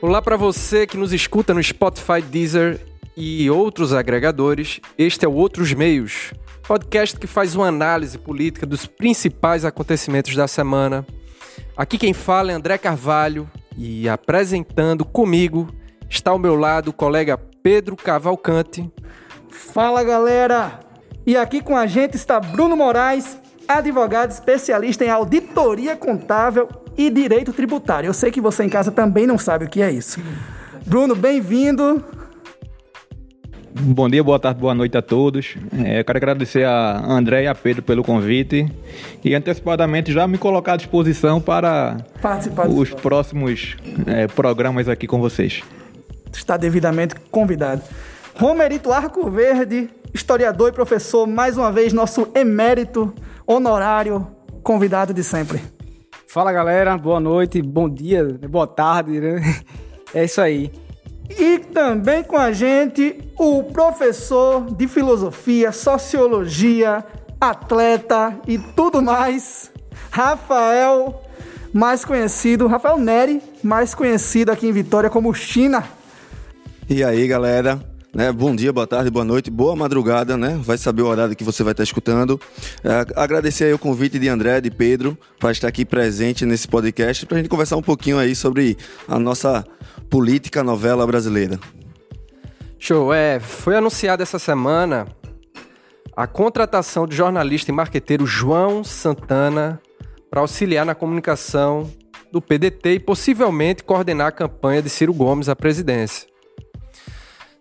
Olá para você que nos escuta no Spotify, Deezer e outros agregadores. Este é o Outros Meios, podcast que faz uma análise política dos principais acontecimentos da semana. Aqui quem fala é André Carvalho e apresentando comigo está ao meu lado o colega Pedro Cavalcante. Fala galera! E aqui com a gente está Bruno Moraes, advogado especialista em auditoria contável e direito tributário. Eu sei que você em casa também não sabe o que é isso. Bruno, bem-vindo. Bom dia, boa tarde, boa noite a todos. É, quero agradecer a André e a Pedro pelo convite e antecipadamente já me colocar à disposição para Participar os próximos é, programas aqui com vocês. Está devidamente convidado. Romerito Arco Verde, historiador e professor, mais uma vez nosso emérito honorário convidado de sempre. Fala galera, boa noite, bom dia, boa tarde, né? É isso aí. E também com a gente o professor de filosofia, sociologia, atleta e tudo mais, Rafael, mais conhecido, Rafael Neri, mais conhecido aqui em Vitória como China. E aí, galera? Né? Bom dia, boa tarde, boa noite, boa madrugada, né? Vai saber o horário que você vai estar escutando. É, agradecer aí o convite de André, de Pedro, para estar aqui presente nesse podcast, para a gente conversar um pouquinho aí sobre a nossa política novela brasileira. Show, é, foi anunciada essa semana a contratação do jornalista e marqueteiro João Santana para auxiliar na comunicação do PDT e possivelmente coordenar a campanha de Ciro Gomes à presidência.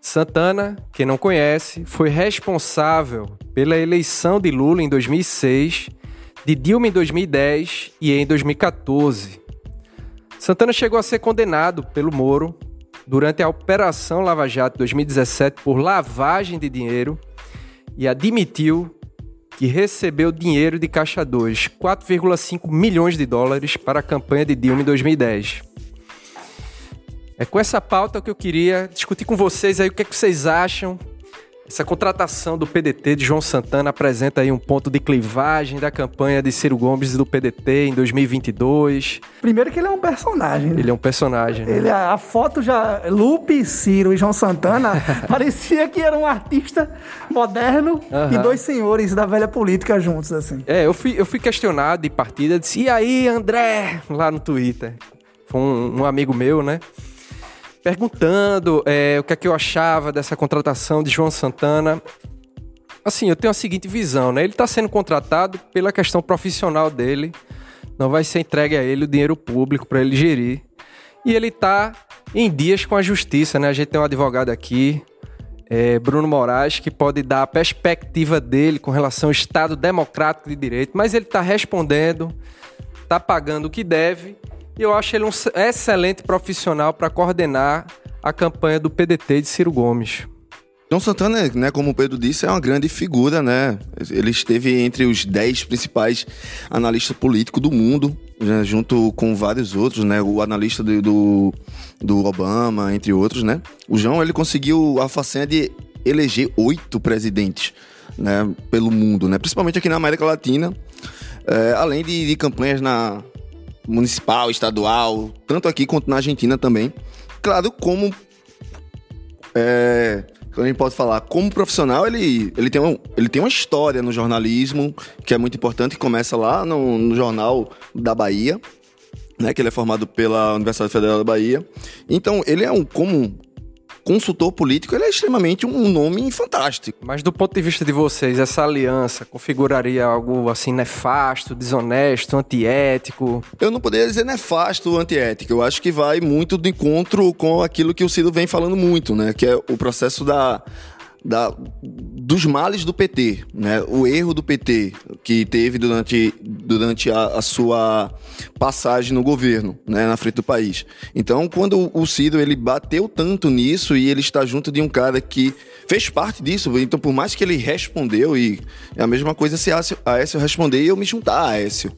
Santana, quem não conhece, foi responsável pela eleição de Lula em 2006, de Dilma em 2010 e em 2014. Santana chegou a ser condenado pelo Moro durante a Operação Lava Jato 2017 por lavagem de dinheiro e admitiu que recebeu dinheiro de Caixa 2, 4,5 milhões de dólares para a campanha de Dilma em 2010. É com essa pauta que eu queria discutir com vocês aí o que, é que vocês acham. Essa contratação do PDT de João Santana apresenta aí um ponto de clivagem da campanha de Ciro Gomes e do PDT em 2022. Primeiro que ele é um personagem. Né? Ele é um personagem. Né? Ele, a foto já... Lupe, Ciro e João Santana parecia que era um artista moderno e dois senhores da velha política juntos, assim. É, eu fui, eu fui questionado de partida, disse, e aí, André? Lá no Twitter. Foi um, um amigo meu, né? Perguntando é, o que é que eu achava dessa contratação de João Santana. Assim, eu tenho a seguinte visão, né? Ele está sendo contratado pela questão profissional dele, não vai ser entregue a ele o dinheiro público para ele gerir. E ele está em dias com a justiça, né? A gente tem um advogado aqui, é, Bruno Moraes, que pode dar a perspectiva dele com relação ao Estado democrático de direito, mas ele está respondendo, está pagando o que deve e eu acho ele um excelente profissional para coordenar a campanha do PDT de Ciro Gomes. João Santana, né, como o Pedro disse, é uma grande figura, né? Ele esteve entre os dez principais analistas políticos do mundo, né, junto com vários outros, né? O analista do, do, do, Obama, entre outros, né? O João, ele conseguiu a façanha de eleger oito presidentes, né, pelo mundo, né? Principalmente aqui na América Latina, é, além de, de campanhas na, municipal, estadual, tanto aqui quanto na Argentina também. Claro, como. É, a gente pode falar, como profissional, ele, ele, tem um, ele tem uma história no jornalismo que é muito importante, que começa lá no, no jornal da Bahia, né, que ele é formado pela Universidade Federal da Bahia. Então, ele é um, como consultor político, ele é extremamente um nome fantástico. Mas do ponto de vista de vocês, essa aliança configuraria algo assim nefasto, desonesto, antiético? Eu não poderia dizer nefasto, antiético. Eu acho que vai muito de encontro com aquilo que o Ciro vem falando muito, né? Que é o processo da da, dos males do PT, né? O erro do PT que teve durante, durante a, a, sua passagem no governo, né? Na frente do país. Então, quando o Ciro ele bateu tanto nisso e ele está junto de um cara que fez parte disso, então por mais que ele respondeu e é a mesma coisa se a Aécio responder e eu me juntar a Aécio.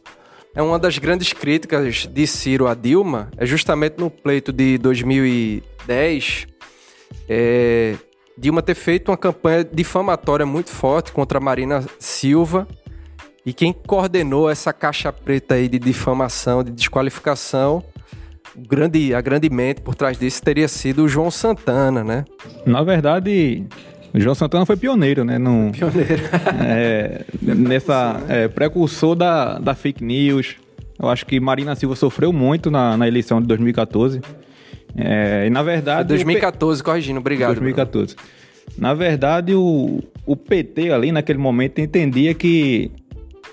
É uma das grandes críticas de Ciro a Dilma, é justamente no pleito de 2010, é, Dilma ter feito uma campanha difamatória muito forte contra a Marina Silva. E quem coordenou essa caixa preta aí de difamação, de desqualificação, grande, a grande mente por trás disso teria sido o João Santana, né? Na verdade, o João Santana foi pioneiro, né? No, Pioneiro. é, nessa é, precursor da, da fake news. Eu acho que Marina Silva sofreu muito na, na eleição de 2014. É, e na verdade. o P- 2014, corrigindo, obrigado. 2014. Na verdade, o, o PT ali naquele momento entendia que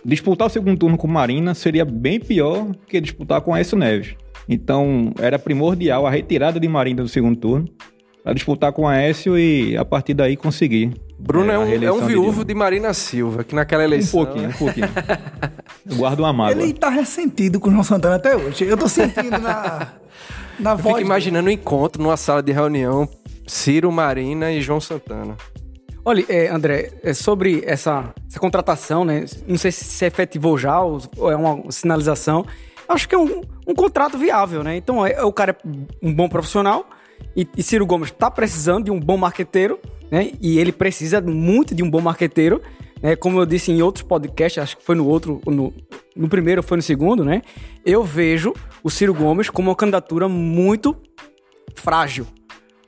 disputar o segundo turno com Marina seria bem pior que disputar com Aécio Neves. Então, era primordial a retirada de Marina do segundo turno para disputar com Aécio e a partir daí conseguir. Bruno é, a um, é um de viúvo Dilma. de Marina Silva, que naquela Um eleição... pouquinho, um pouquinho. Eu guardo uma mágoa. Ele tá ressentido com o João Santana até hoje. Eu tô sentindo na, na Eu voz. fico imaginando um encontro numa sala de reunião, Ciro, Marina e João Santana. Olha, é, André, é sobre essa, essa contratação, né? Não sei se se efetivou já ou ou é uma sinalização. Acho que é um, um contrato viável, né? Então, é, o cara é um bom profissional e, e Ciro Gomes tá precisando de um bom marqueteiro, né? E ele precisa muito de um bom marqueteiro, né? Como eu disse em outros podcasts, acho que foi no outro, no, no primeiro foi no segundo, né? Eu vejo o Ciro Gomes como uma candidatura muito frágil.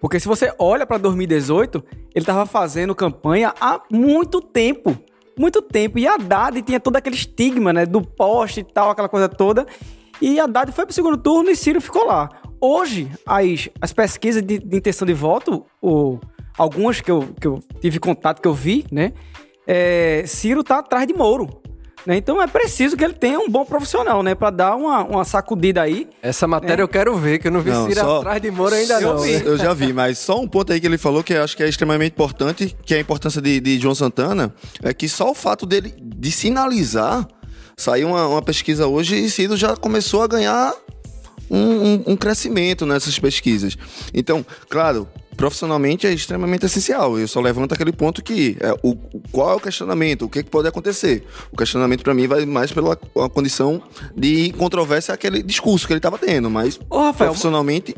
Porque se você olha para 2018, ele estava fazendo campanha há muito tempo. Muito tempo. E Haddad tinha todo aquele estigma, né? Do poste e tal, aquela coisa toda. E Haddad foi pro segundo turno e Ciro ficou lá. Hoje, as, as pesquisas de, de intenção de voto, o, algumas que eu, que eu tive contato, que eu vi, né? É, Ciro tá atrás de Moro. Né? Então é preciso que ele tenha um bom profissional, né? Para dar uma, uma sacudida aí. Essa matéria eu quero ver, que eu não vi Não, Ciro só- atrás de Moro ainda Eu não. vi. né? Eu já vi, mas só um ponto aí que ele falou que eu acho que é extremamente importante, que é a importância de, de João Santana, é que só o fato dele de sinalizar, saiu uma, uma pesquisa hoje e Ciro já começou a ganhar um, um- um crescimento nessas pesquisas. Então, claro, profissionalmente é extremamente essencial. Eu só levanto aquele ponto que é o, qual é o questionamento, o que, que pode acontecer. O questionamento para mim vai mais pela a condição de controvérsia aquele discurso que ele estava tendo, mas Ô, Rafael, profissionalmente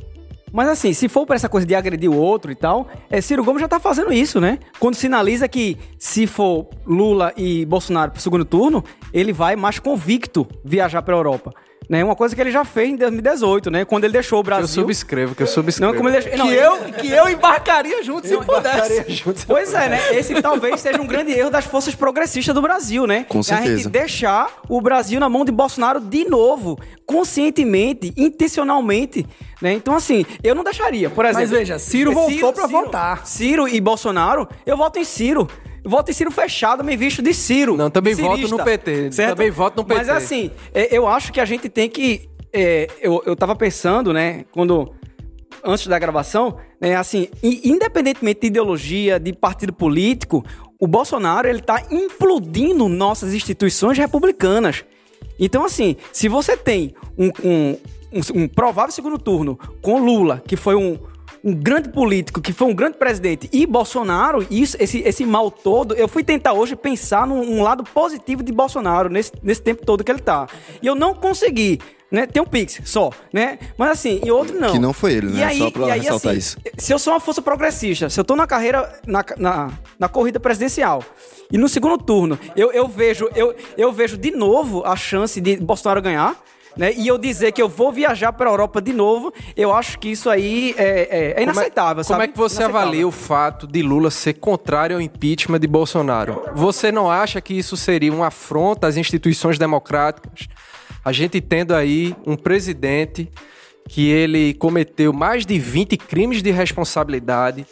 Mas assim, se for pra essa coisa de agredir o outro e tal, é, Ciro Gomes já tá fazendo isso, né? Quando sinaliza que se for Lula e Bolsonaro pro segundo turno, ele vai mais convicto viajar pra Europa. Né? Uma coisa que ele já fez em 2018, né? Quando ele deixou o Que eu Brasil. subscrevo, que eu subscrevo. Não, como ele deixou. Não, Que eu, que eu embarcaria junto se pudesse. Pois é, né? Esse talvez seja um grande erro das forças progressistas do Brasil, né? Com É A gente certeza. deixar o Brasil na mão de Bolsonaro de novo, conscientemente, intencionalmente, né? Então, assim, eu não deixaria, por exemplo. veja, Ciro voltou pra votar. Ciro e Bolsonaro, eu voto em Ciro. Voto em Ciro fechado, me visto de Ciro. Não, também Cirista, voto no PT, certo? também voto no Mas PT. assim, é, eu acho que a gente tem que. é, eu, eu tava pensando, né, quando antes da gravação, né, assim, independentemente de ideologia, de partido político, o Bolsonaro ele tá implodindo nossas instituições republicanas. Então, assim, se você tem um, um- um- um provável segundo turno com Lula, que foi um, um grande político, que foi um grande presidente, e Bolsonaro, isso, esse, esse mal todo, eu fui tentar hoje pensar num um lado positivo de Bolsonaro nesse, nesse tempo todo que ele tá. E eu não consegui. Né? Tem um Pix só, né? Mas assim, e outro não. Que não foi ele, E né? aí- Só pra e aí, ressaltar assim, isso. Se eu sou uma força progressista, se eu tô na carreira, na, na, na corrida presidencial, e no segundo turno, eu, eu, vejo, eu, eu vejo de novo a chance de Bolsonaro ganhar, né? E eu dizer que eu vou viajar para a Europa de novo, eu acho que isso aí é, é, é Como é- inaceitável, Como sabe? é que você avalia o fato de Lula ser contrário ao impeachment de Bolsonaro? Você não acha que isso seria uma afronta às instituições democráticas? A gente tendo aí um presidente que ele cometeu mais de 20 crimes de responsabilidade,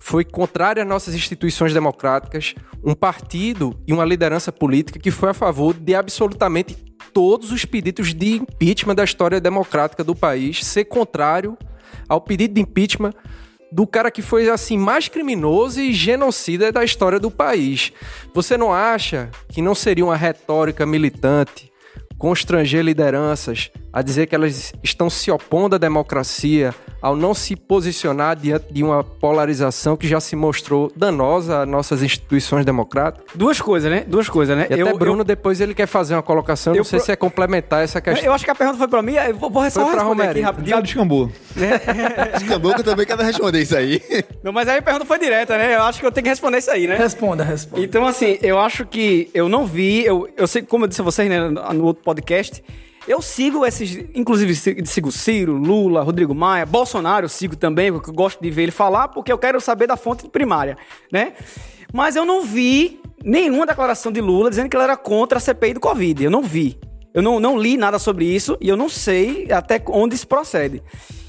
foi contrário às nossas instituições democráticas, um partido e uma liderança política que foi a favor de absolutamente todos os pedidos de impeachment da história democrática do país, ser contrário ao pedido de impeachment do cara que foi assim mais criminoso e genocida da história do país. Você não acha que não seria uma retórica militante constranger lideranças a dizer que elas estão se opondo à democracia ao não se posicionar diante de uma polarização que já se mostrou danosa às nossas instituições democráticas? Duas coisas, né? Duas coisas, né? E até Bruno, depois ele quer fazer uma colocação, eu não sei pro- se é complementar essa eu, questão. eu acho que a pergunta foi pra mim, eu vou, vou só Foi responder aqui Romero. rapidinho. Já descambou. Acabou que eu também quero responder isso aí. Não, mas aí a pergunta foi direta, né? Eu acho que eu tenho que responder isso aí, né? Responda, responda. Então, assim, eu acho que eu não vi, eu, eu sei, como eu disse a vocês né, no outro podcast, Eu sigo esses, inclusive si- sigo Ciro, Lula, Rodrigo Maia, Bolsonaro eu sigo também, porque eu gosto de ver ele falar, porque eu quero saber da fonte primária, né? Mas eu não vi nenhuma declaração de Lula dizendo que ele era contra a CPI do Covid. Eu não vi. Eu não, não li nada sobre isso e eu não sei até onde isso procede.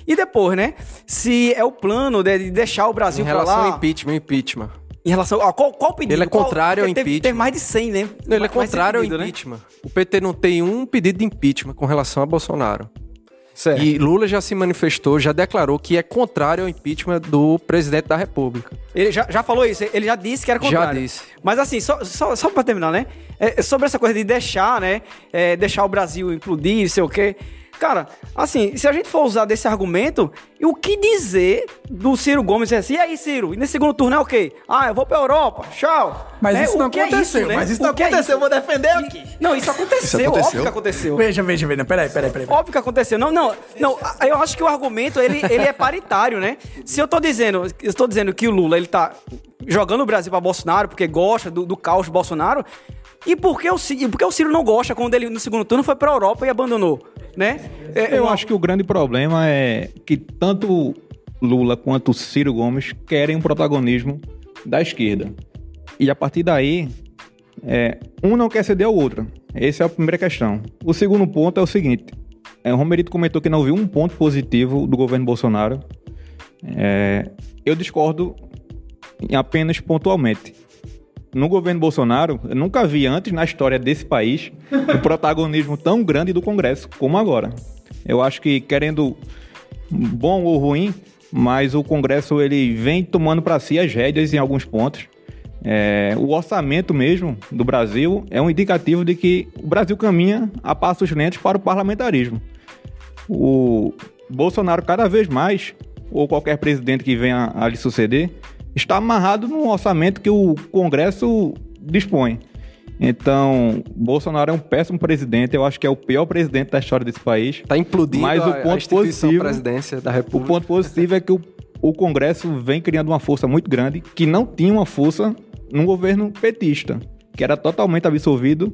E depois, né? Se é o plano de de deixar o Brasil Em pra relação lá... ao impeachment, impeachment. Em relação a qual, qual pedido? Ele é Qual- contrário ao porque teve, impeachment. Teve mais de 100, né? Não, ele é contrário ao pedido, né? impeachment. O PT não tem um pedido de impeachment com relação a Bolsonaro. Certo. E Lula já se manifestou, já declarou que é contrário ao impeachment do presidente da República. Ele já, já falou isso, ele já disse que era contrário. Já disse. Mas assim, só, só, só pra terminar, né? É, sobre essa coisa de deixar, né? é, deixar o Brasil implodir, sei o quê. Cara, assim, se a gente for usar desse argumento, e o que dizer do Ciro Gomes assim? E aí, Ciro? E nesse segundo turno é o quê? Ah, eu vou pra Europa, tchau. Mas Né? isso O não é aconteceu. né? Mas isso O não que é aconteceu. Eu vou defender aqui. Não, isso aconteceu, Isso aconteceu? óbvio que aconteceu. Veja, veja, veja. Peraí, peraí, peraí. peraí. Óbvio que aconteceu. Não, não, não. Eu acho que o argumento ele, ele é paritário, né? Se eu tô dizendo, eu tô dizendo que o Lula ele tá jogando o Brasil pra Bolsonaro porque gosta do, do caos de Bolsonaro, e por que o Ciro, e por que o Ciro não gosta quando ele no segundo turno foi pra Europa e abandonou, né? É, Eu uma- acho que o grande problema é que tanto Lula quanto Ciro Gomes querem um protagonismo da esquerda. E a partir daí, é, um não quer ceder ao outro. Essa é a primeira questão. O segundo ponto é o seguinte: é, o Romerito comentou que não viu um ponto positivo do governo Bolsonaro. É, eu discordo apenas pontualmente. No governo Bolsonaro, eu nunca vi antes na história desse país um protagonismo tão grande do Congresso como agora. Eu acho que querendo bom ou ruim, mas o Congresso ele vem tomando para si as rédeas em alguns pontos. É, o orçamento mesmo do Brasil é um indicativo de que o Brasil caminha a passos lentos para o parlamentarismo. O Bolsonaro cada vez mais, ou qualquer presidente que venha a lhe suceder, está amarrado num orçamento que o Congresso dispõe. Então, Bolsonaro é um péssimo presidente, eu acho que é o pior presidente da história desse país. Tá implodindo Mas o a, a ponto instituição positivo- presidência da O República. ponto positivo é que o, o Congresso vem criando uma força muito grande que não tinha uma força num governo petista, que era totalmente absorvido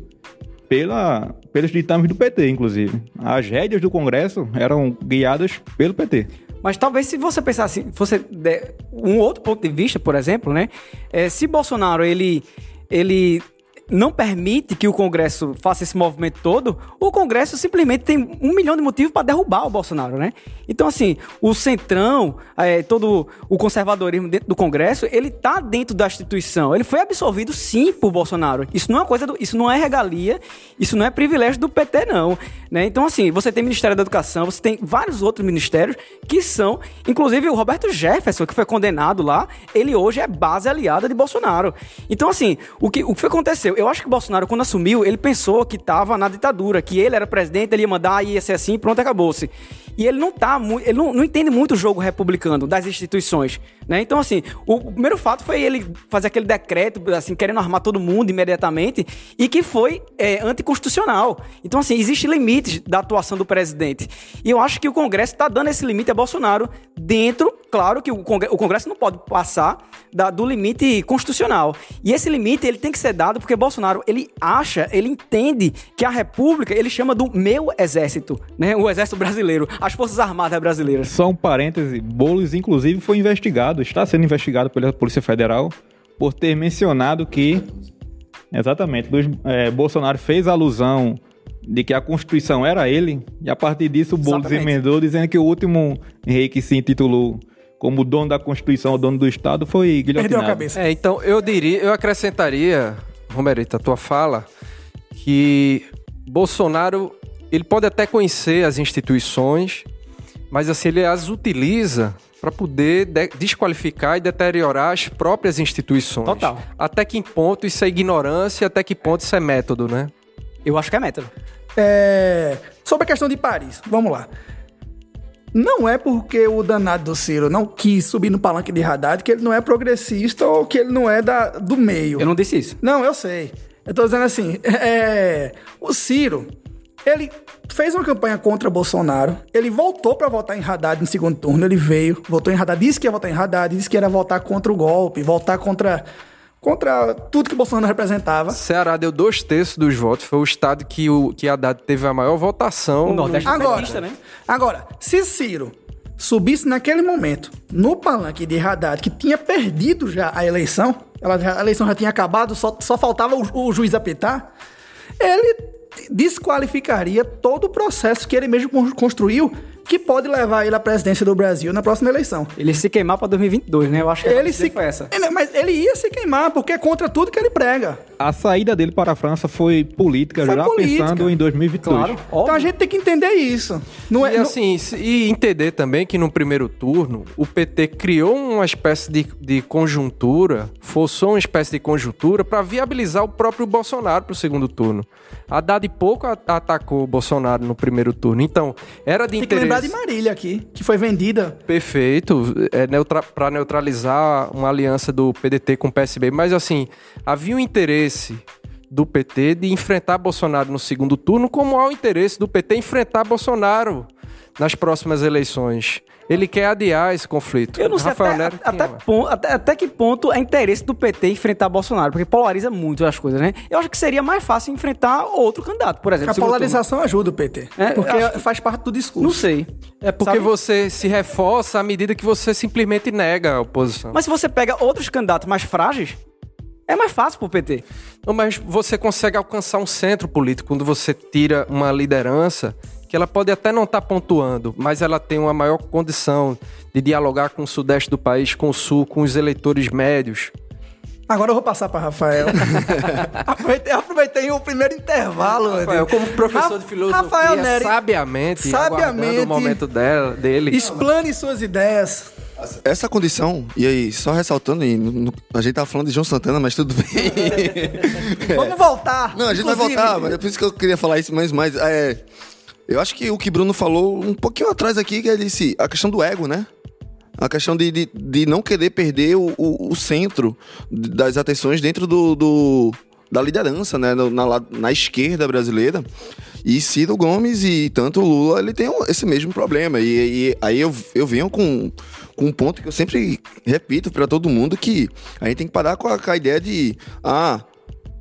pela, pelos ditames do PT, inclusive. As rédeas do Congresso eram guiadas pelo PT. Mas talvez se você pensasse, fosse der um outro ponto de vista, por exemplo, né? é, se Bolsonaro ele, ele não permite que o Congresso faça esse movimento todo, o Congresso simplesmente tem um milhão de motivos para derrubar o Bolsonaro, né? Então, assim, o centrão, é, todo o conservadorismo dentro do Congresso, ele tá dentro da instituição. Ele foi absorvido sim por Bolsonaro. Isso não é coisa do, isso não é regalia, isso não é privilégio do PT, não. Né? Então, assim, você tem Ministério da Educação, você tem vários outros ministérios que são, inclusive o Roberto Jefferson, que foi condenado lá, ele hoje é base aliada de Bolsonaro. Então, assim, o que, o que aconteceu? Eu acho que o Bolsonaro, quando assumiu, ele pensou que estava na ditadura, que ele era presidente, ele ia mandar, ia ser assim, pronto, acabou-se. E ele não tá muito, ele não, não entende muito o jogo republicano das instituições, né? Então, assim, o, primeiro fato foi ele fazer aquele decreto, assim, querendo armar todo mundo imediatamente, e que foi é, anticonstitucional. Então, assim, existem limites da atuação do presidente. E eu acho que o Congresso está dando esse limite a Bolsonaro dentro, claro que o Congresso, não pode passar da- do limite constitucional. E esse limite, ele tem que ser dado porque Bolsonaro, ele acha, ele entende que a República, ele chama do meu exército, né? O exército brasileiro, as Forças Armadas brasileiras. Só um parêntese, Boulos, inclusive, foi investigado, está sendo investigado pela Polícia Federal por ter mencionado que, exatamente, Luiz, eh, Bolsonaro fez alusão de que a Constituição era ele, e a partir disso o Boulos Exatamente. emendou dizendo que o último rei que se intitulou como dono da Constituição, o dono do Estado, foi guilhotinado. Perdeu a cabeça. É, então eu diria, eu acrescentaria, Romerito, a tua fala, que Bolsonaro, ele pode até conhecer as instituições, mas assim, ele as utiliza para poder de- desqualificar e deteriorar as próprias instituições. Total. Até que ponto isso é ignorância, até que ponto isso é método, né? Eu acho que é método. É, sobre a questão de Paris, vamos lá. Não é porque o danado do Ciro não quis subir no palanque de Haddad que ele não é progressista ou que ele não é da, do meio. Eu não disse isso. Não, eu sei. Eu tô dizendo assim, é, o Ciro, ele fez uma campanha contra Bolsonaro, ele voltou pra votar em Haddad no segundo turno, ele veio, votou em Haddad, disse que ia votar em Haddad, disse que era votar contra o golpe, votar contra contra tudo que o Bolsonaro representava. Ceará deu dois terços dos votos. Foi o estado que, o, que Haddad teve a maior votação. O Nordeste Agora, petista, né? agora, se Ciro subisse naquele momento no palanque de Haddad, que tinha perdido já a eleição, ela já- a eleição já tinha acabado, só, só faltava o, o juiz apitar, ele desqualificaria todo o processo que ele mesmo con- construiu, que pode levar ele à presidência do Brasil na próxima eleição. Ele se queimar pra 2022, né? Eu acho que a Ele se, foi essa. Ele- mas ele ia se queimar, porque é contra tudo que ele prega. A saída dele para a França foi política, Foi já política. pensando em 2022. Claro, Então a óbvio. gente tem que entender isso. Não é, E não- assim, e entender também que no primeiro turno o PT criou uma espécie de, de conjuntura, forçou uma espécie de conjuntura para viabilizar o próprio Bolsonaro para o segundo turno. Haddad pouco a- atacou o Bolsonaro no primeiro turno. Então, era de tem que interesse. De Marília aqui, que foi vendida. Perfeito, é neutra para neutralizar uma aliança do PDT com o PSB, mas assim, havia um interesse do PT de enfrentar Bolsonaro no segundo turno, como há o interesse do PT enfrentar Bolsonaro nas próximas eleições. Ele quer adiar esse conflito. Eu não sei Rafael até, até, tinha- pon- até- até que ponto é interesse do PT enfrentar Bolsonaro, porque polariza muito as coisas, né? Eu acho que seria mais fácil enfrentar outro candidato, por exemplo. A polarização ajuda o PT. É, porque faz parte do turno. discurso. Não sei. É porque Sabe? você se reforça à medida que você simplesmente nega a oposição. Mas se você pega outros candidatos mais frágeis, é mais fácil pro PT. Não, mas você consegue alcançar um centro político quando você tira uma liderança que ela pode até não estar pontuando, mas ela tem uma maior condição de dialogar com o sudeste do país, com o sul, com os eleitores médios. Agora eu vou passar para Rafael. aproveitei, aproveitei o primeiro intervalo. Rafael, como professor Ra- de filosofia, Rafael Nery, sabiamente, sabiamente, aguardando o momento dela, dele. explane suas ideias. Essa condição, e aí, só ressaltando, e no- no- a gente tava falando de João Santana, mas tudo bem. Vamos voltar. Não, a gente vai inclusive. voltar, mas é por isso que eu queria falar isso mais, mais. É, eu acho que o que Bruno falou um pouquinho atrás aqui, que ele disse a questão do ego, né? A questão de, de, de não querer perder o, o, o centro das atenções dentro do, do- da liderança, né? Na, na esquerda brasileira. E Ciro Gomes e tanto Lula, ele tem esse mesmo problema. E, e aí eu, eu venho com, com um ponto que eu sempre repito para todo mundo, que a gente tem que parar com a, com a ideia de... Ah,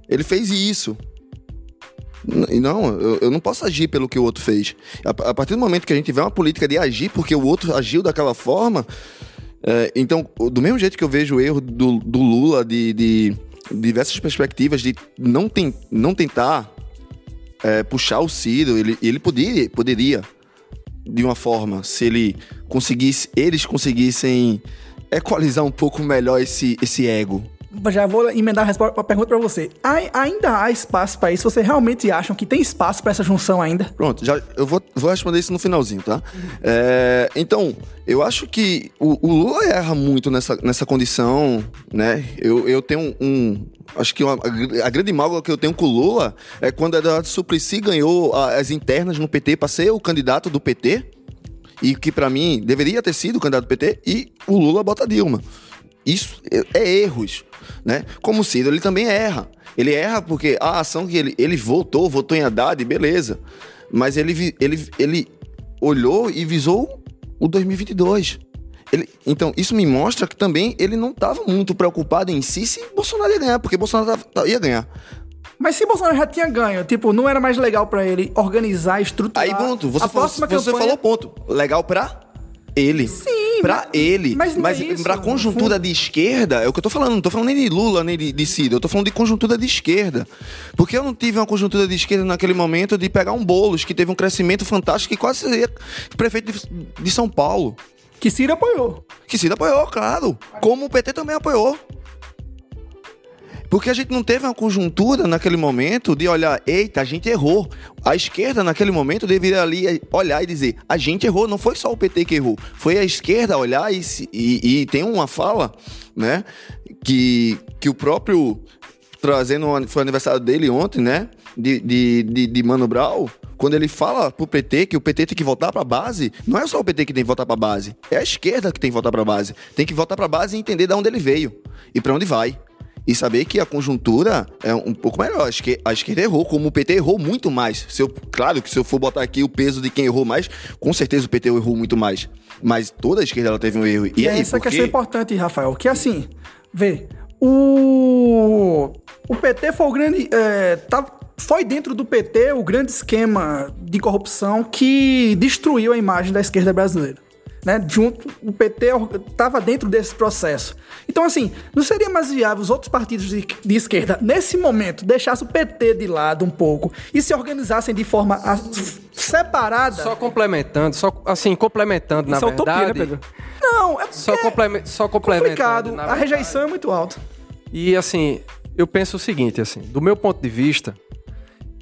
ele fez isso. N- Não, eu, eu não posso agir pelo que o outro fez. A, a partir do momento que a gente tiver uma política de agir porque o outro agiu daquela forma, é, então, do mesmo jeito que eu vejo o erro do, do Lula de, de diversas perspectivas de não, tem, não tentar é, puxar o Ciro, ele, ele poderia, poderia, de uma forma, se ele conseguisse, eles conseguissem equalizar um pouco melhor esse, esse ego. Já vou emendar a, resposta, a pergunta para você. Ai- ainda há espaço para isso? Vocês realmente acham que tem espaço para essa junção ainda? Pronto, já, eu vou, vou responder isso no finalzinho, tá? É, então, eu acho que o, o Lula erra muito nessa, nessa condição, né? Eu, eu tenho um. Acho que uma- a, grande mágoa que eu tenho com o Lula é quando Eduardo Suplicy ganhou a- as internas no PT para ser o candidato do PT, e que pra mim deveria ter sido o candidato do PT, e o Lula bota Dilma. Isso é, é erros, né? Como o Ciro, ele também erra. Ele erra porque a ação que ele, ele votou, votou em Haddad, beleza. Mas ele, ele, ele olhou e visou o 2022. Ele, então, isso me mostra que também ele não estava muito preocupado em si se Bolsonaro ia ganhar, porque Bolsonaro ia ganhar. Mas se Bolsonaro já tinha ganho, tipo, não era mais legal para ele organizar, estruturar. Aí, pronto, você, a falou, próxima você campanha... falou ponto. Legal pra ele. Sim, Pra mas- ele. mas Mas, é isso, pra conjuntura de esquerda, é o que eu tô falando. Não tô falando nem de Lula, nem de, de Ciro. Eu tô falando de conjuntura de esquerda. Porque eu não tive uma conjuntura de esquerda naquele momento de pegar um Boulos, que teve um crescimento fantástico e quase seria prefeito de, de São Paulo. Que Ciro apoiou. Que Ciro apoiou, claro. Como o PT também apoiou. Porque a gente não teve uma conjuntura naquele momento de olhar, eita, a gente errou. A esquerda, naquele momento, deveria ali olhar e dizer, a gente errou, não foi só o PT que errou. Foi a esquerda olhar e, e- e tem uma fala, né, que, que o próprio, trazendo, foi o aniversário dele ontem, né, de, de, de, de Mano Brown, quando ele fala pro PT que o PT tem que voltar pra base, não é só o PT que tem que voltar pra base, é a esquerda que tem que voltar pra base. Tem que voltar pra base e entender de onde ele veio e pra onde vai. E saber que a conjuntura é um pouco melhor. Acho que a esquerda errou, como o PT errou muito mais. Se eu, claro que se eu for botar aqui o peso de quem errou mais, com certeza o PT errou muito mais. Mas toda a esquerda ela teve um erro. E, E aí, essa por questão é importante, Rafael, que assim, vê, o, o PT foi o grande. É, tá, foi dentro do PT o grande esquema de corrupção que destruiu a imagem da esquerda brasileira. Né? Junto, o PT estava dentro desse processo. Então, assim, não seria mais viável os outros partidos de, de esquerda, nesse momento, deixassem o PT de lado um pouco e se organizassem de forma a, separada? Só complementando, só assim, complementando, na Isso é verdade. utopia, né, Pedro? Não, é Só, só é complementando. complicado. na A rejeição é muito alta. E assim, eu penso o seguinte, assim, do meu ponto de vista,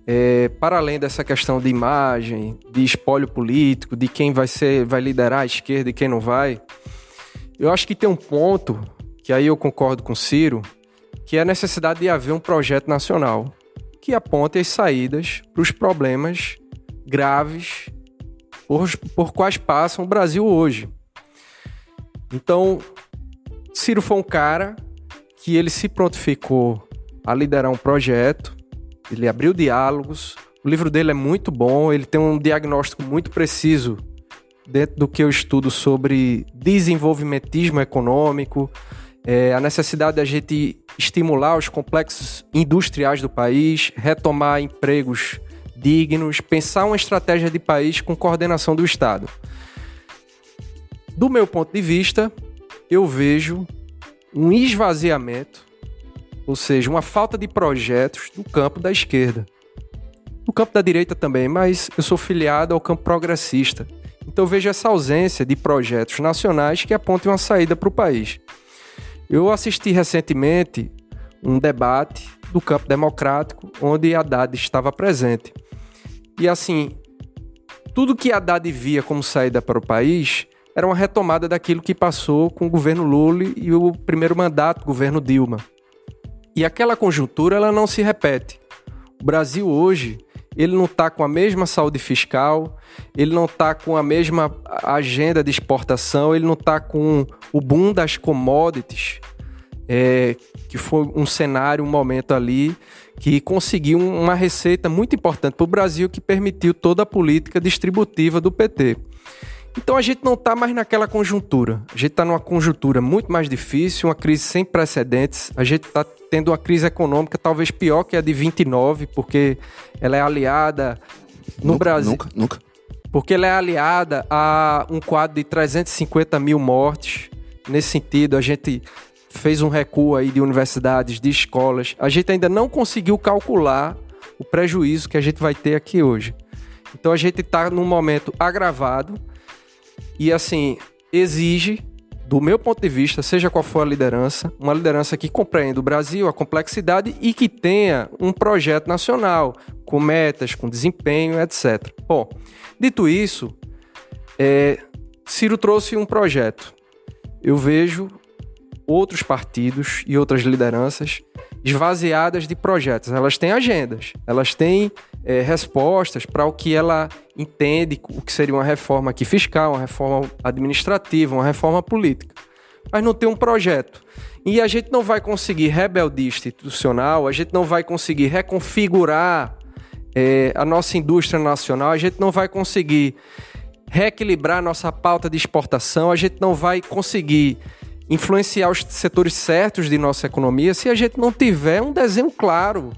é, para além dessa questão de imagem, de espólio político, de quem vai ser, vai liderar a esquerda e quem não vai, eu acho que tem um ponto que aí eu concordo com Ciro, que é a necessidade de haver um projeto nacional que aponte as saídas para os problemas graves por, por quais passa o Brasil hoje. Então, Ciro foi um cara que ele se prontificou a liderar um projeto, ele abriu diálogos, o livro dele é muito bom, ele tem um diagnóstico muito preciso dentro do que eu estudo sobre desenvolvimentismo econômico, é, a necessidade da gente estimular os complexos industriais do país, retomar empregos dignos, pensar uma estratégia de país com coordenação do Estado. Do meu ponto de vista, eu vejo um esvaziamento, ou seja, uma falta de projetos do campo da esquerda. No campo da direita também, mas eu sou filiado ao campo progressista. Então vejo essa ausência de projetos nacionais que apontem uma saída para o país. Eu assisti recentemente um debate do campo democrático onde Haddad estava presente. E assim, tudo que Haddad via como saída para o país era uma retomada daquilo que passou com o governo Lula e o primeiro mandato do governo Dilma. E aquela conjuntura ela não se repete. O Brasil hoje ele não está com a mesma saúde fiscal, ele não está com a mesma agenda de exportação, ele não está com o boom das commodities, é, que foi um cenário, um momento ali que conseguiu uma receita muito importante para o Brasil que permitiu toda a política distributiva do PT. Então a gente não está mais naquela conjuntura. A gente está numa conjuntura muito mais difícil, uma crise sem precedentes. A gente está tendo uma crise econômica talvez pior que a de 29, porque ela é aliada no nunca, Brasil. Nunca, nunca. Porque ela é aliada a um quadro de 350 mil mortes. Nesse sentido, a gente fez um recuo aí de universidades, de escolas. A gente ainda não conseguiu calcular o prejuízo que a gente vai ter aqui hoje. Então a gente está num momento agravado e assim exige, do meu ponto de vista, seja qual for a liderança, uma liderança que compreenda o Brasil, a complexidade e que tenha um projeto nacional com metas, com desempenho, etc. Bom, dito isso, é, Ciro trouxe um projeto. Eu vejo outros partidos e outras lideranças esvaziadas de projetos. Elas têm agendas, elas têm é, respostas para o que ela entende o que seria uma reforma aqui fiscal, uma reforma administrativa, uma reforma política. Mas não tem um projeto. E a gente não vai conseguir rebeldia institucional, a gente não vai conseguir reconfigurar é, a nossa indústria nacional, a gente não vai conseguir reequilibrar nossa pauta de exportação, a gente não vai conseguir influenciar os setores certos de nossa economia se a gente não tiver um desenho claro,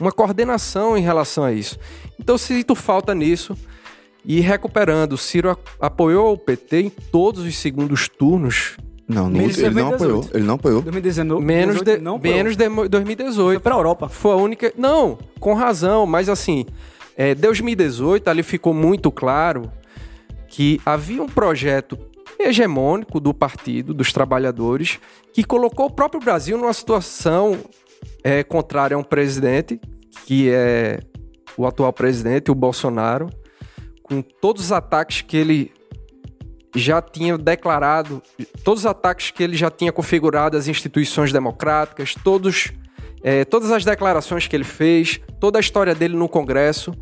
uma coordenação em relação a isso. Então, sinto falta nisso. E recuperando, Ciro a- apoiou o PT em todos os segundos turnos, Não, não ele não 2018. apoiou. Ele não apoiou. 2019. menos, 18, de, não, menos de Foi 2018. pra Europa. Foi a única. Não, com razão, mas assim, é, 2018 ali ficou muito claro que havia um projeto hegemônico do Partido dos Trabalhadores que colocou o próprio Brasil numa situação é, contrária a um presidente, que é o atual presidente, o Bolsonaro, com todos os ataques que ele já tinha declarado, todos os ataques que ele já tinha configurado às instituições democráticas, todos, é, todas as declarações que ele fez, toda a história dele no Congresso,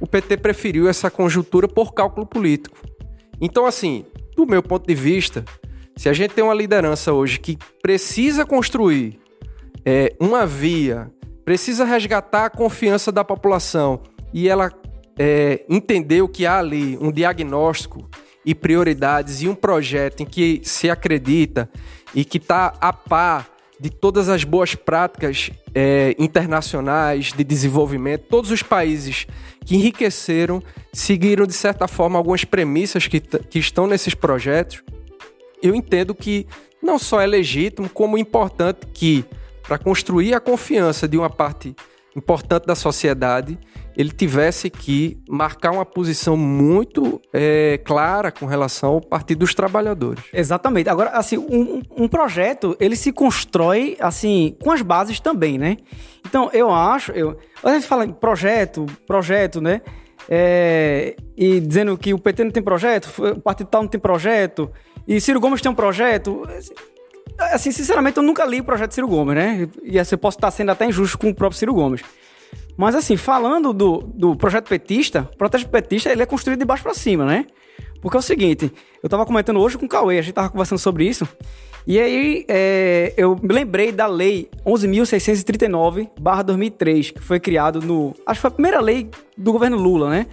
o PT preferiu essa conjuntura por cálculo político. Então, assim, do meu ponto de vista, se a gente tem uma liderança hoje que precisa construir é, uma via, precisa resgatar a confiança da população e ela é, entender o que há ali, um diagnóstico e prioridades e um projeto em que se acredita e que está a par de todas as boas práticas é, internacionais de desenvolvimento, todos os países que enriqueceram seguiram, de certa forma, algumas premissas que, que estão nesses projetos. Eu entendo que não só é legítimo, como importante que, para construir a confiança de uma parte importante da sociedade, ele tivesse que marcar uma posição muito é, clara com relação ao Partido dos Trabalhadores. Exatamente. Agora, assim, um, um, projeto, ele se constrói, assim, com as bases também, né? Então, eu acho... Eu, a gente fala em projeto, projeto, né? É, e dizendo que o PT não tem projeto, o partido tal não tem projeto, e Ciro Gomes tem um projeto... Assim, sinceramente, eu nunca li o projeto Ciro Gomes, né? E assim, eu posso estar sendo até injusto com o próprio Ciro Gomes. Mas assim, falando do, do projeto petista, o projeto petista ele é construído de baixo para cima, né? Porque é o seguinte, eu tava comentando hoje com o Cauê, a gente tava conversando sobre isso, e aí é, eu me lembrei da lei 11.639-2003, que foi criado no... Acho que foi a primeira lei do governo Lula, né?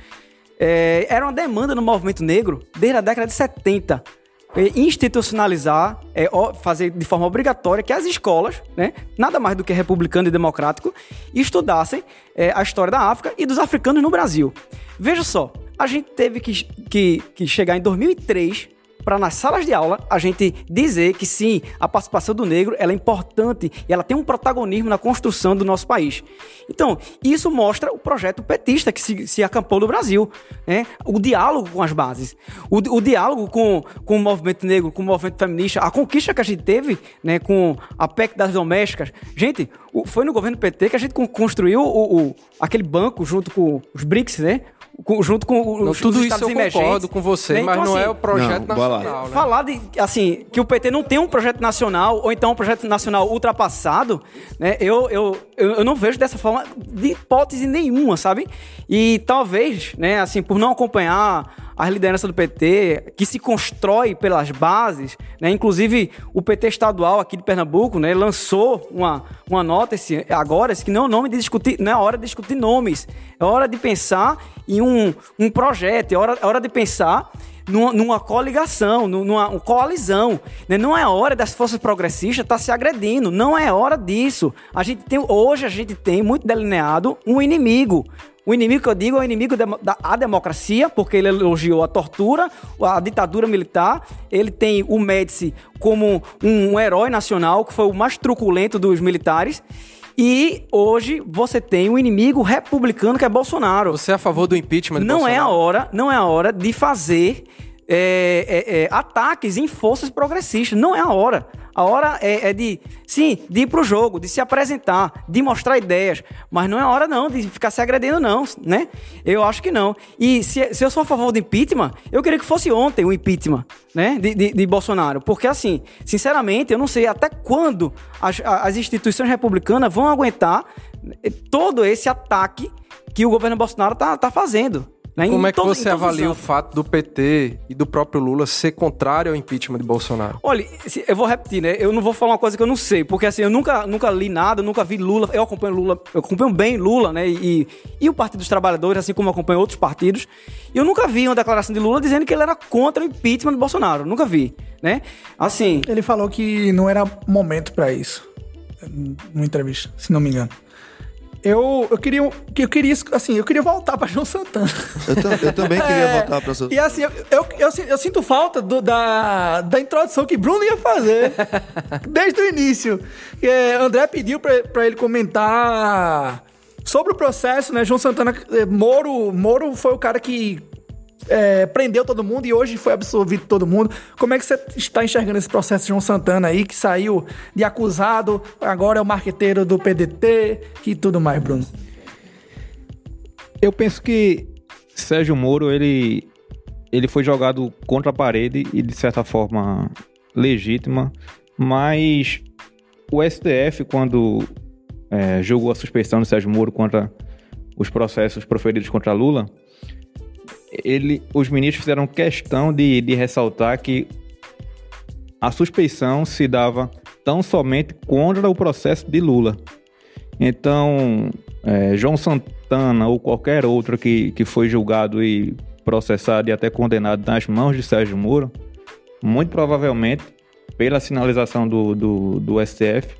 É, era uma demanda no movimento negro desde a década de 70 é, institucionalizar, é, fazer de forma obrigatória que as escolas, né, nada mais do que republicano e democrático, estudassem é, a história da África e dos africanos no Brasil. Veja só, a gente teve que, que, que chegar em 2003 para nas salas de aula a gente dizer que sim, a participação do negro é importante e ela tem um protagonismo na construção do nosso país. Então, isso mostra o projeto petista que se, se acampou no Brasil, né? o diálogo com as bases, o, o diálogo com, com o movimento negro, com o movimento feminista, a conquista que a gente teve né, com a PEC das domésticas. Gente, foi no governo PT que a gente construiu o, o aquele banco junto com os BRICS, né? Junto com não, tudo isso eu concordo com você, né? mas então, não é assim, é o projeto não, nacional. Né? Falar de assim que o PT não tem um projeto nacional ou então um projeto nacional ultrapassado, né? Eu, eu, eu, eu não vejo dessa forma de hipótese nenhuma, sabe? E talvez, né? Assim, por não acompanhar a liderança do PT, que se constrói pelas bases, né? Inclusive, o PT estadual aqui de Pernambuco, né, lançou uma, uma nota esse, agora, esse, que não é nome de discutir, não é hora de discutir nomes, é hora de pensar em um, um projeto, é hora, é hora de pensar numa, numa coligação, numa coalizão. Né? Não é hora das forças progressistas estar tá se agredindo. Não é hora disso. A gente tem, hoje a gente tem muito delineado um inimigo. O inimigo que eu digo é o inimigo da, da democracia, porque ele elogiou a tortura, a ditadura militar. Ele tem o Médici como um, um herói nacional, que foi o mais truculento dos militares. E hoje você tem um inimigo republicano que é Bolsonaro. Você é a favor do impeachment? Não Bolsonaro? é a hora, não é a hora de fazer é, é, é, ataques em forças progressistas. Não é a hora. A hora é, é, de, sim, de ir pro jogo, de se apresentar, de mostrar ideias. Mas não é hora, não, de ficar se agredindo, não, né? Eu acho que não. E se, se eu sou a favor do impeachment, eu queria que fosse ontem o impeachment, né? De, de, de Bolsonaro. Porque, assim, sinceramente, eu não sei até quando as, as instituições republicanas vão aguentar todo esse ataque que o governo Bolsonaro tá, tá fazendo. Né? Como é que você avalia o fato do PT e do próprio Lula ser contrário ao impeachment de Bolsonaro? Olha, eu vou repetir, né? Eu não vou falar uma coisa que eu não sei, porque assim, eu nunca, nunca li nada, nunca vi Lula. Eu acompanho Lula, eu acompanho bem Lula, né? E, e o Partido dos Trabalhadores, assim como eu acompanho outros partidos. E eu nunca vi uma declaração de Lula dizendo que ele era contra o impeachment de Bolsonaro. Nunca vi, né? Assim. Ele falou que não era momento para isso. Numa entrevista, se não me engano. Eu, eu queria, eu queria, assim, eu queria voltar para João Santana. Eu, eu também queria é, voltar para Santana. E assim, eu, eu, eu, eu, sinto falta do, da, da introdução que Bruno ia fazer desde o início. É, André pediu para ele comentar sobre o processo, né? João Santana, é, Moro, Moro foi o cara que é, prendeu todo mundo e hoje foi absolvido todo mundo. Como é que você está enxergando esse processo de João Santana aí, que saiu de acusado, agora é o marqueteiro do PDT e tudo mais, Bruno? Eu penso que Sérgio Moro, ele, ele foi jogado contra a parede e, de certa forma, legítima, mas o STF, quando é, julgou a suspeição de Sérgio Moro contra os processos proferidos contra Lula, ele, os ministros fizeram questão de, de ressaltar que a suspeição se dava tão somente contra o processo de Lula. Então, é, João Santana ou qualquer outro que, que foi julgado e processado e até condenado nas mãos de Sérgio Moro, muito provavelmente, pela sinalização do, do, do STF,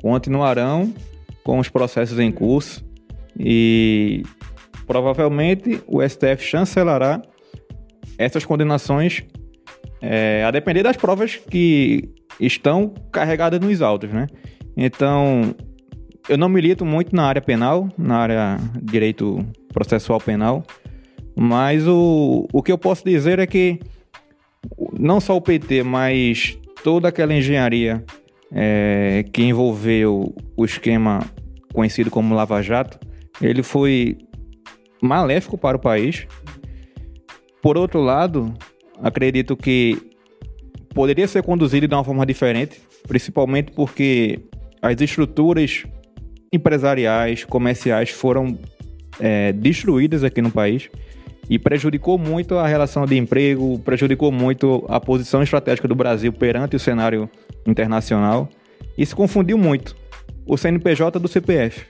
continuarão com os processos em curso e provavelmente o STF chancelará essas condenações é, a depender das provas que estão carregadas nos autos, né? Então, eu não milito muito na área penal, na área direito processual penal, mas o, o que eu posso dizer é que não só o PT, mas toda aquela engenharia é, que envolveu o esquema conhecido como Lava Jato, ele foi maléfico para o país. Por outro lado, acredito que poderia ser conduzido de uma forma diferente, principalmente porque as estruturas empresariais, comerciais foram é, destruídas aqui no país e prejudicou muito a relação de emprego, prejudicou muito a posição estratégica do Brasil perante o cenário internacional e se confundiu muito o CNPJ do CPF.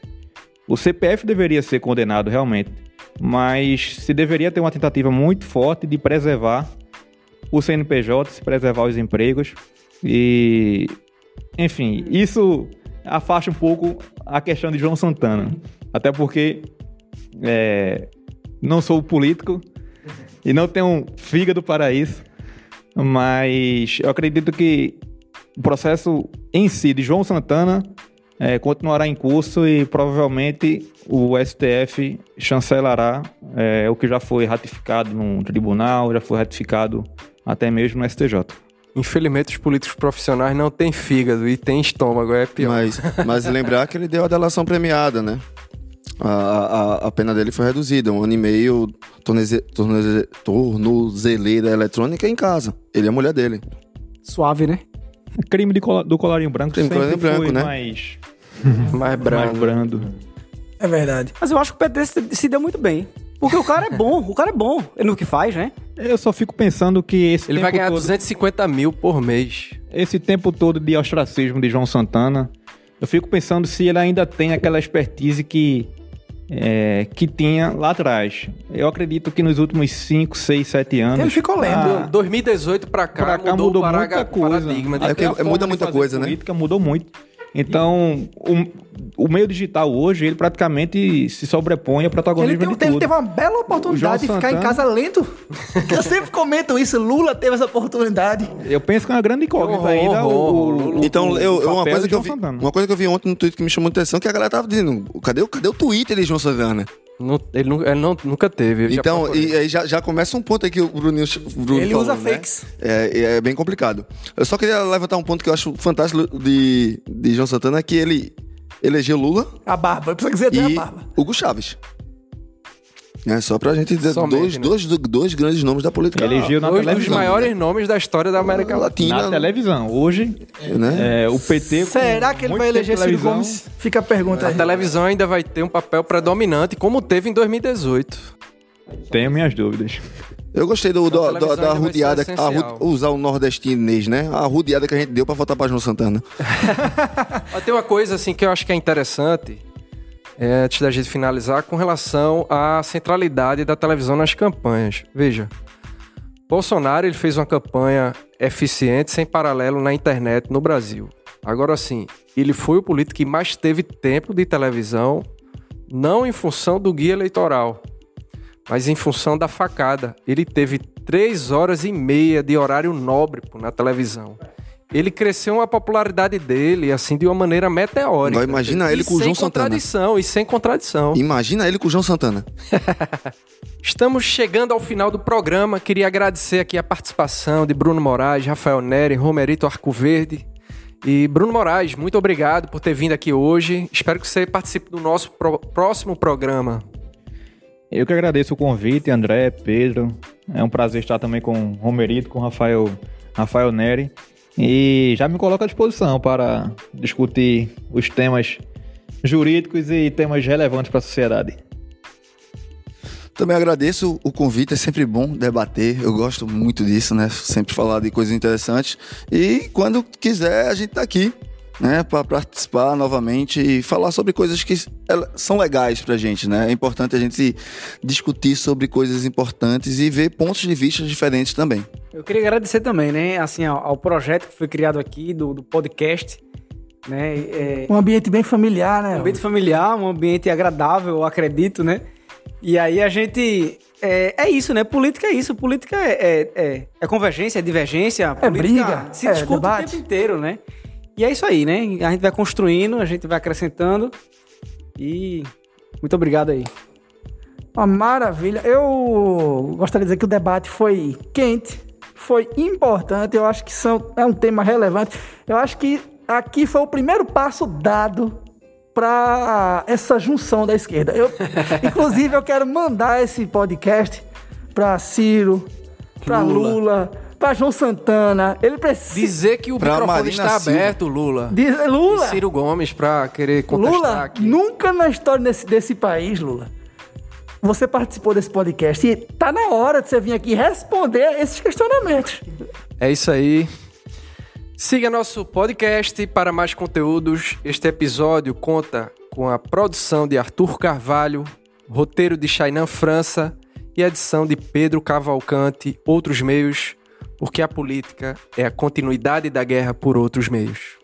O CPF deveria ser condenado realmente, mas se deveria ter uma tentativa muito forte de preservar o CNPJ, se preservar os empregos. E enfim, isso afasta um pouco a questão de João Santana, até porque é, não sou político e não tenho fígado para isso, mas eu acredito que o processo em si de João Santana é, continuará em curso e provavelmente o STF chancelará é, o que já foi ratificado no tribunal, já foi ratificado até mesmo no STJ. Infelizmente, os políticos profissionais não têm fígado e têm estômago, é pior. Mas, mas lembrar que ele deu a delação premiada, né? A, a, a pena dele foi reduzida, um ano e meio, torneze, torneze, tornozeleira eletrônica em casa. Ele e a mulher dele. Suave, né? Crime col do colarinho branco Crime sempre colarinho branco, foi né? mais, Mais brando. mais brando. É verdade. Mas eu acho que o PT se, se deu muito bem. Porque o cara é bom, o cara é bom no que faz, né? Eu só fico pensando que esse Ele tempo vai ganhar todo, 250 mil por mês. esse tempo todo de ostracismo de João Santana, eu fico pensando se ele ainda tem aquela expertise que é, que tinha lá atrás. Eu acredito que nos últimos 5, 6, 7 anos. Ele ficou. Ah, 2018 pra cá, pra cá mudou, mudou, muita coisa. paradigma. É muda de muita coisa, né? política mudou muito. Então, o, o meio digital hoje, ele praticamente se sobrepõe ao Ele, protagonismo tem- de ele tudo. teve uma bela O oportunidade de ficar em Santana- casa lento. Eu sempre comento isso. Lula teve essa oportunidade. Eu penso que é uma grande incógnita ainda. horror, o, o- Então, o eu, eu- uma, coisa que eu vi, Santana. uma coisa que eu vi ontem no Twitter que me chamou muita atenção que a galera tava dizendo: cadê, o- cadê o Twitter de João Santana? Não- ele, nu- ele não- nunca teve. Então, e aí já, já começa um ponto aí que o Bruninho, o Bruno Ele falou, usa né? fakes. É, é bem complicado. Eu só queria levantar um ponto que eu acho fantástico de, de João Santana, que ele elegeu Lula A barba. Eu preciso dizer até e a barba. Hugo Chaves. É, só pra gente dizer dois, né? dois, dois grandes nomes da política Elegeu na Dois dos maiores nomes da história da América Latina. Na televisão. Hoje, Né? é, o PT. Será que ele vai eleger Ciro Gomes? Fica a pergunta A aí. televisão ainda vai ter um papel predominante, como teve em 2018. Tenho minhas dúvidas. Eu gostei do, Então, do- a da, ser rodeada, usar o nordestinês, né? A rodeada que a gente deu pra votar pra João Santana. Tem uma coisa assim que eu acho que é interessante, é, antes da gente finalizar, com relação à centralidade da televisão nas campanhas. Veja, Bolsonaro ele fez uma campanha eficiente, sem paralelo na internet no Brasil. Agora sim, ele foi o político que mais teve tempo de televisão, não em função do guia eleitoral, mas em função da facada. Ele teve três horas e meia de horário nobre pô, na televisão. Ele cresceu a popularidade dele, assim, de uma maneira meteórica. Agora imagina E ele com o sem João Santana. contradição, e sem contradição. Imagina ele com o João Santana. Estamos chegando ao final do programa. Queria agradecer aqui a participação de Bruno Moraes, Rafael Neri, Romerito Arcoverde. E Bruno Moraes, muito obrigado por ter vindo aqui hoje. Espero que você participe do nosso pro- próximo programa. Eu que agradeço o convite, André, Pedro. É um prazer estar também com o Romerito, com Rafael, Rafael Neri. E já me coloco à disposição para discutir os temas jurídicos e temas relevantes para a sociedade. Também agradeço o convite, é sempre bom debater. Eu gosto muito disso, né? Sempre falar de coisas interessantes. E quando quiser, a gente tá aqui, né? Para participar novamente e falar sobre coisas que ela- são legais pra gente, né? É importante a gente discutir sobre coisas importantes e ver pontos de vista diferentes também. Eu queria agradecer também, né, assim, ao, ao projeto que foi criado aqui do, do podcast. né? É, Um ambiente bem familiar, né? um ambiente familiar, um ambiente agradável, eu acredito, né? E aí a gente. É, é isso, né? Política é isso. Política é, é, é- é convergência, é divergência. política briga, Se é discute debate. o tempo inteiro, né? E é isso aí, né? A gente vai construindo, a gente vai acrescentando. E muito obrigado aí. Uma maravilha. Eu gostaria de dizer que o debate foi quente, foi importante. Eu acho que são, é um tema relevante. Eu acho que aqui foi o primeiro passo dado para essa junção da esquerda. Eu, inclusive, eu quero mandar esse podcast para Ciro, para Lula. Lula, para João Santana. Ele precisa Dizer que o Pra microfone Marina está Silva. aberto, Lula. diz, Lula. E Ciro Gomes pra querer contestar Lula, aqui. nunca na história desse, desse país, Lula, você participou desse podcast e tá na hora de você vir aqui responder esses questionamentos. É isso aí. Siga nosso podcast para mais conteúdos. Este episódio conta com a produção de Arthur Carvalho, roteiro de Chainan França e edição de Pedro Cavalcante, outros meios, porque a política é a continuidade da guerra por outros meios.